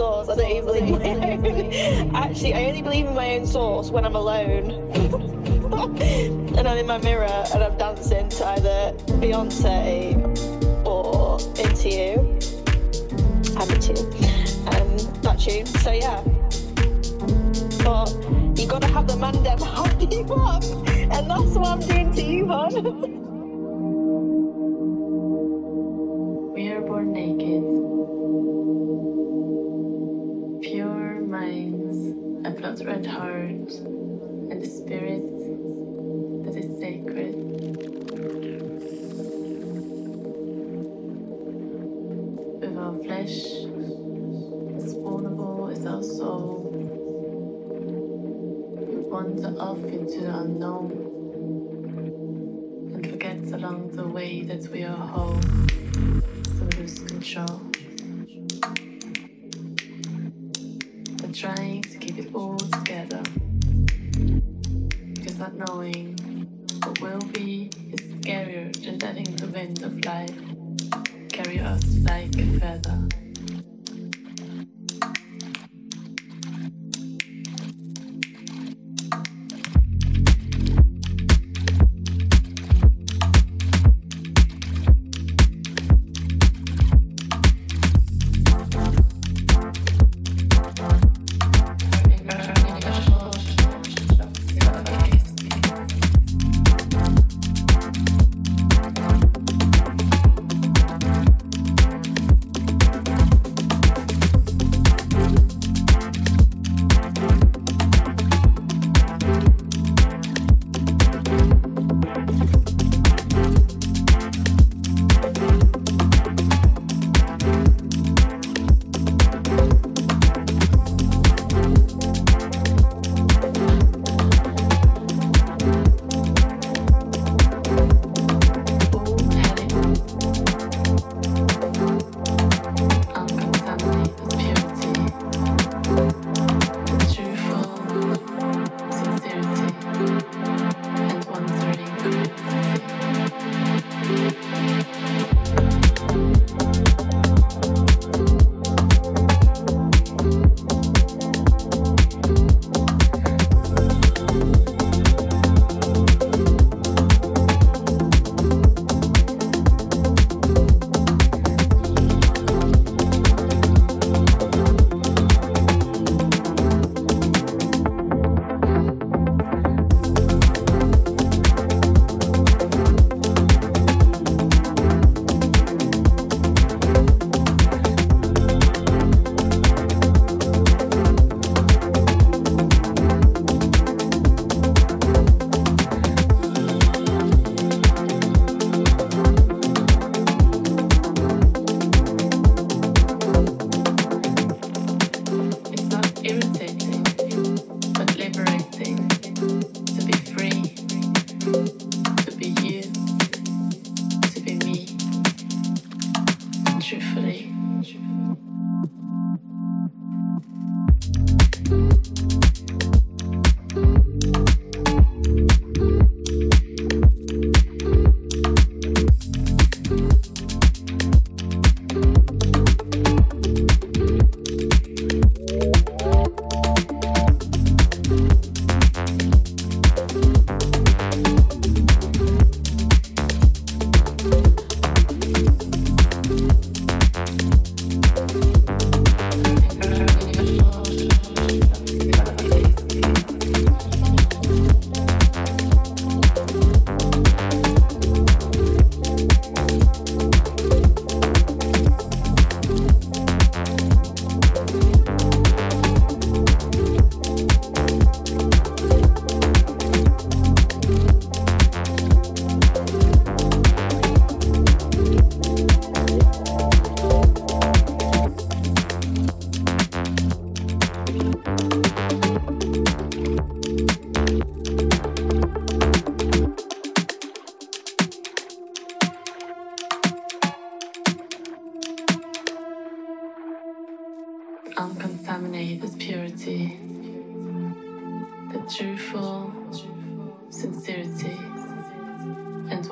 in. I even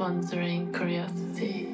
wandering curiosity.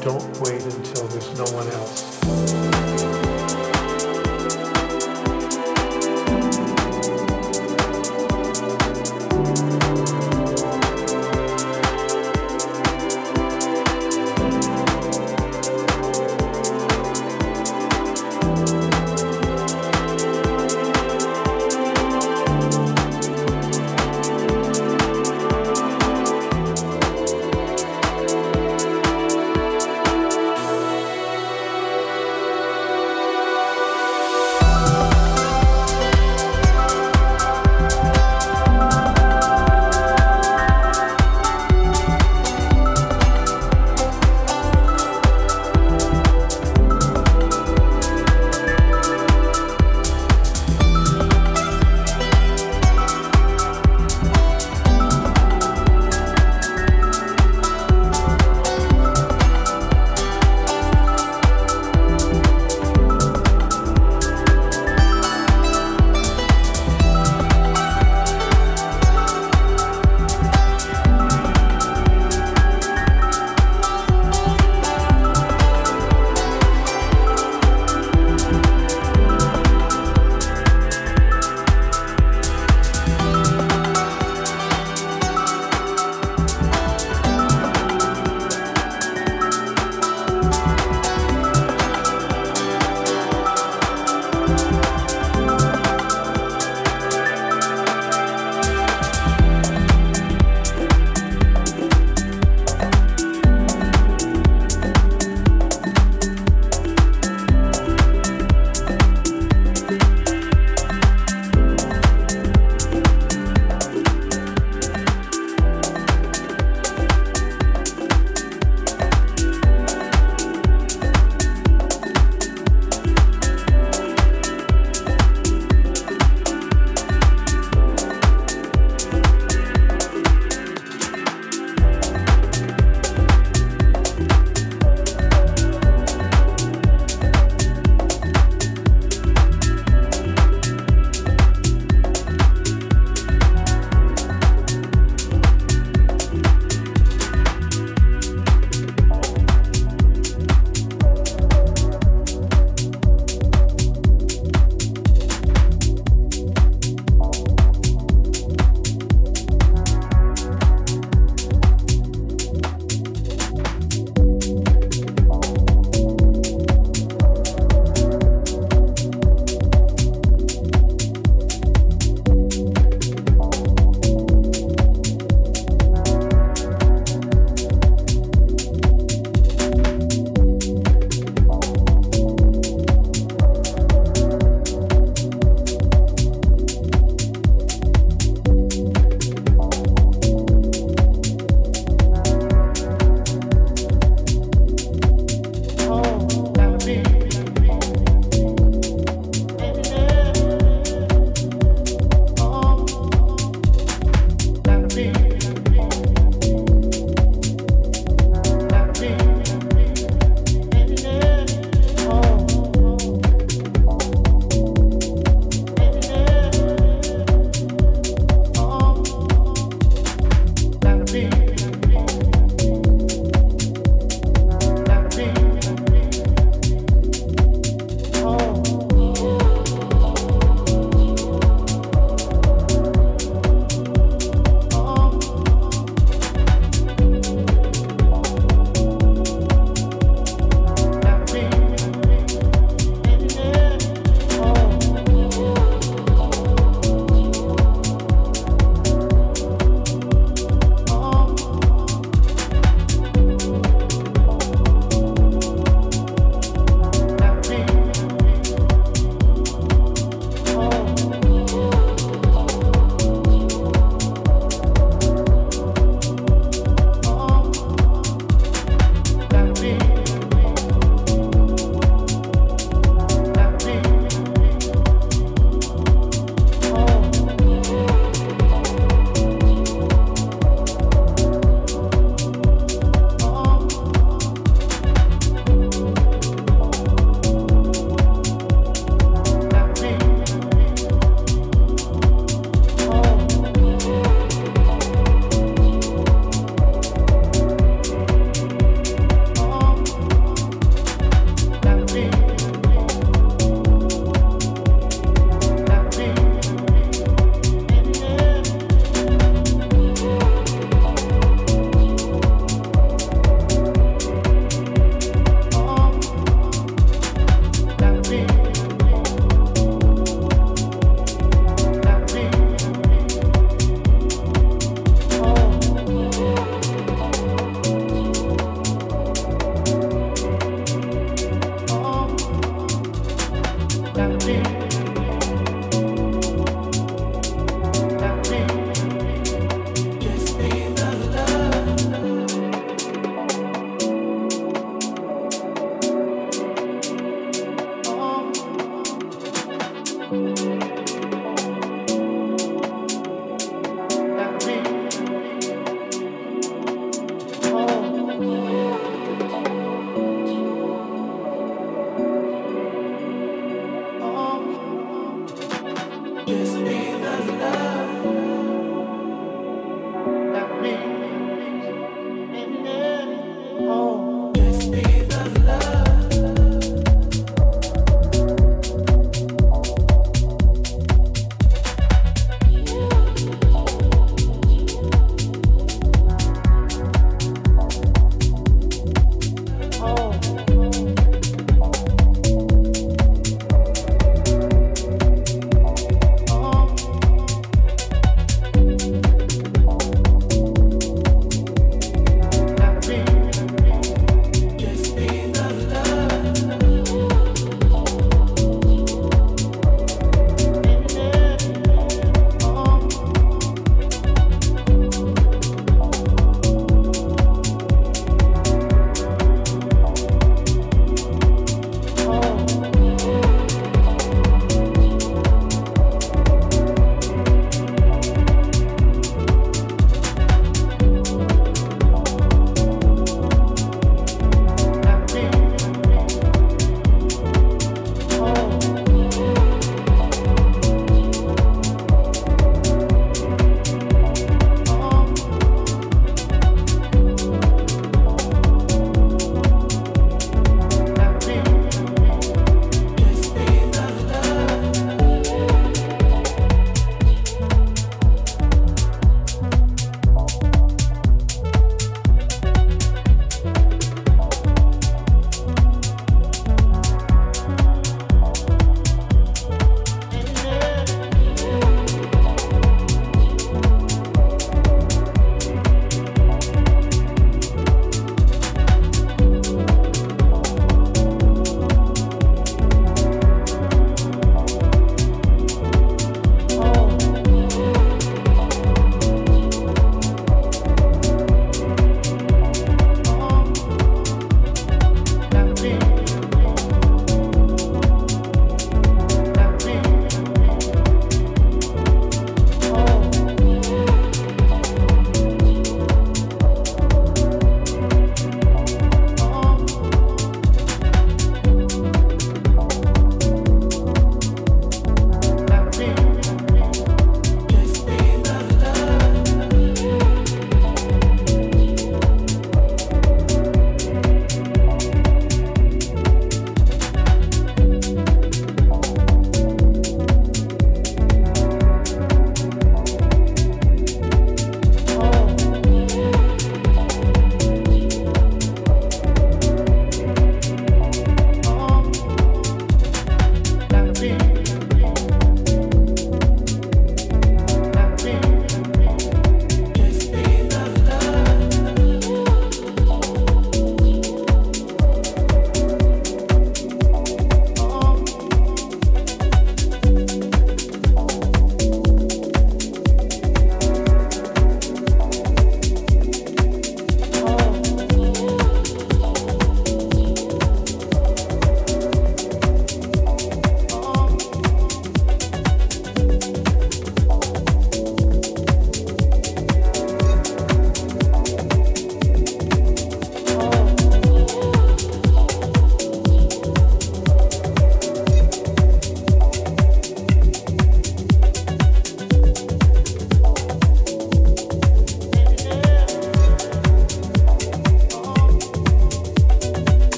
Don't wait until there's no one else.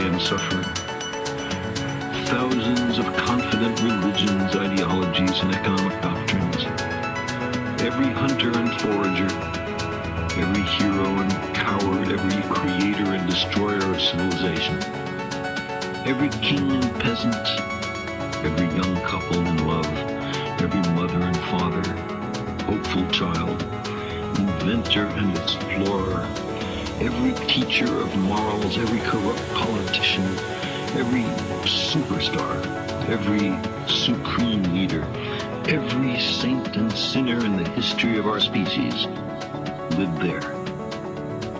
And suffering. Thousands of confident religions, ideologies, and economic doctrines. Every hunter and forager, every hero and coward, every creator and destroyer of civilization, every king and peasant, every young couple in love, every mother and father, hopeful child, inventor and explorer, every teacher of morals, every corrupt politician, every superstar, every supreme leader, every saint and sinner in the history of our species lived there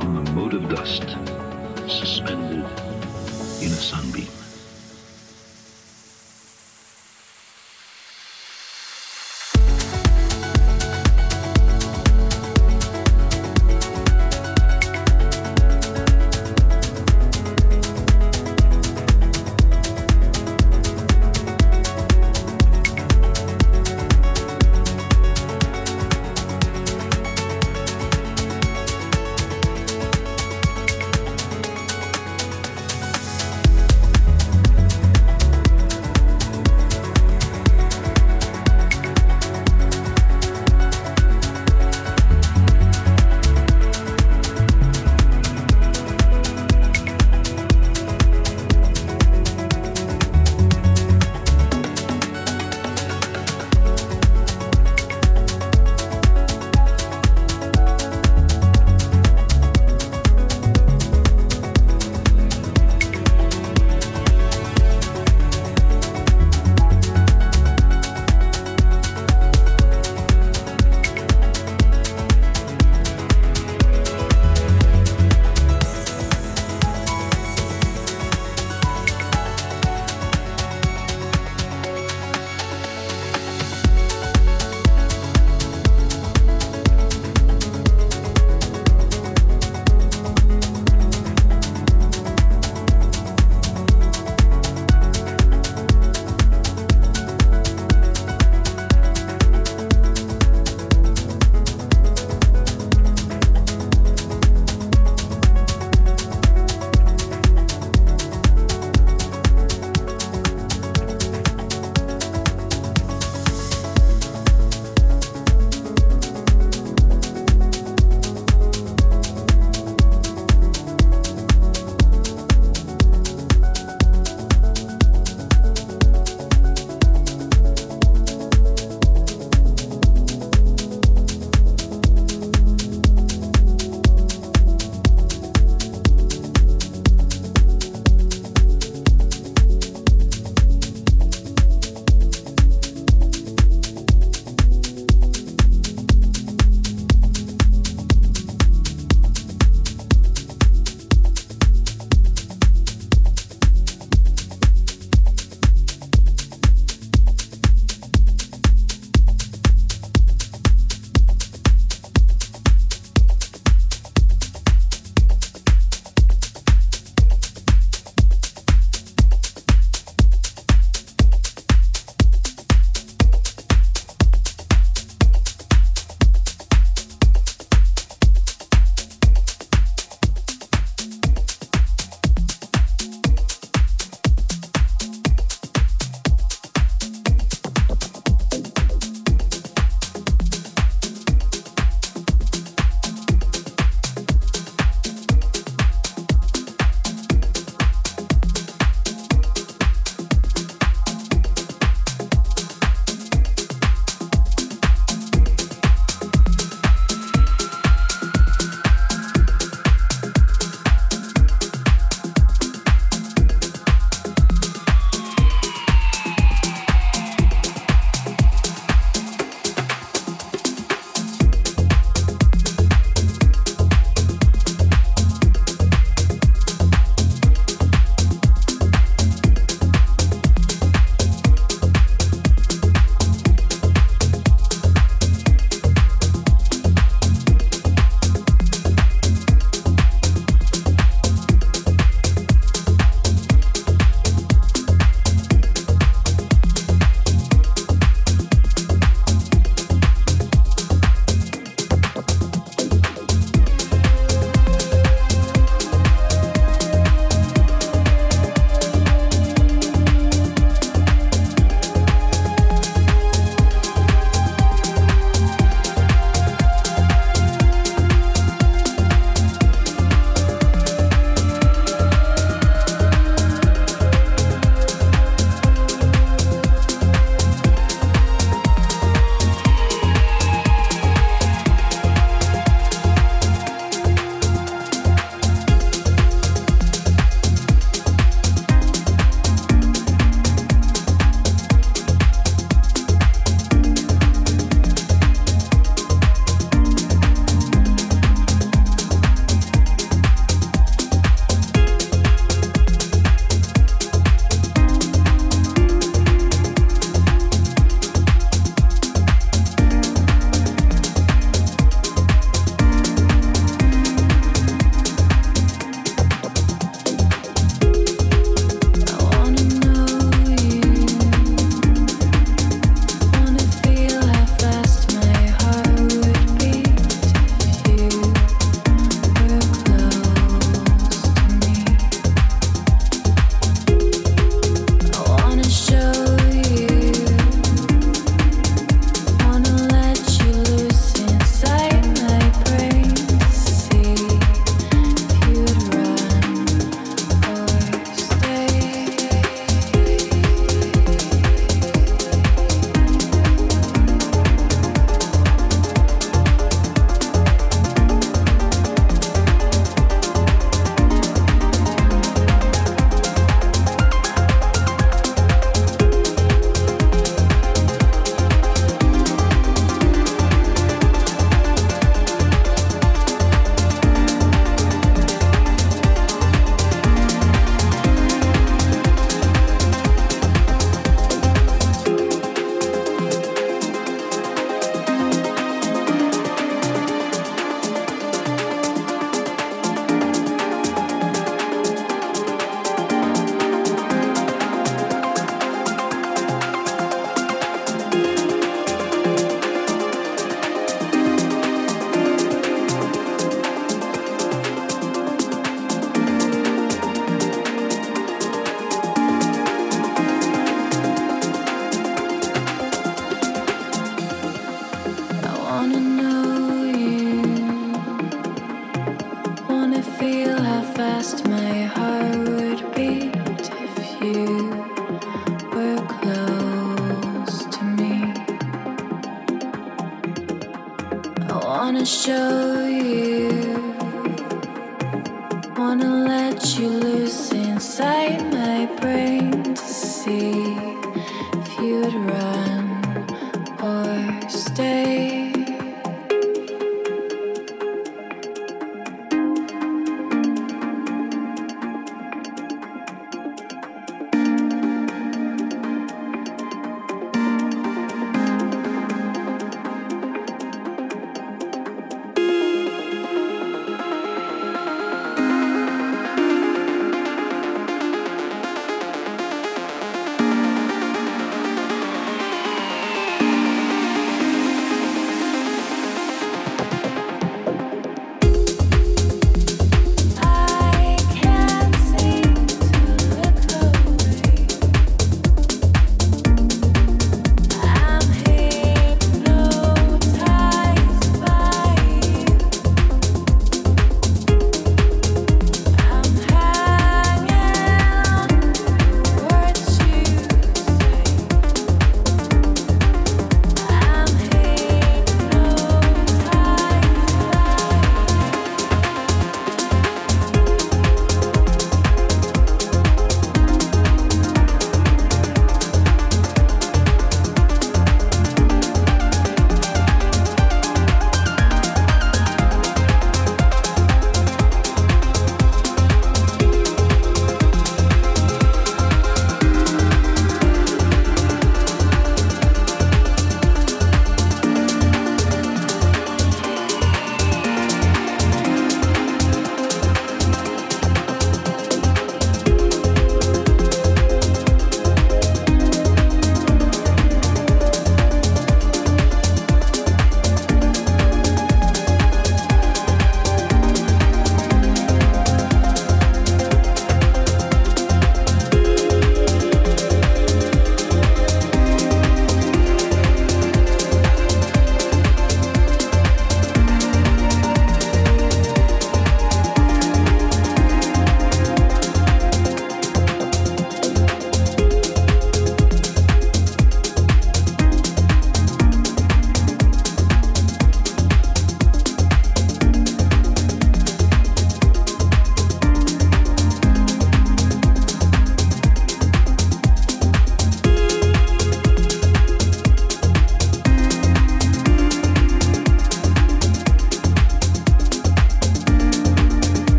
on the mote of dust, suspended in a sunbeam.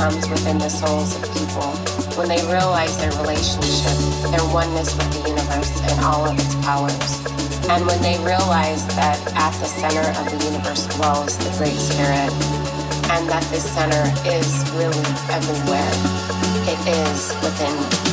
Comes within the souls of people when they realize their relationship, their oneness with the universe and all of its powers. And when they realize that at the center of the universe dwells the Great Spirit, and that this center is really everywhere, it is within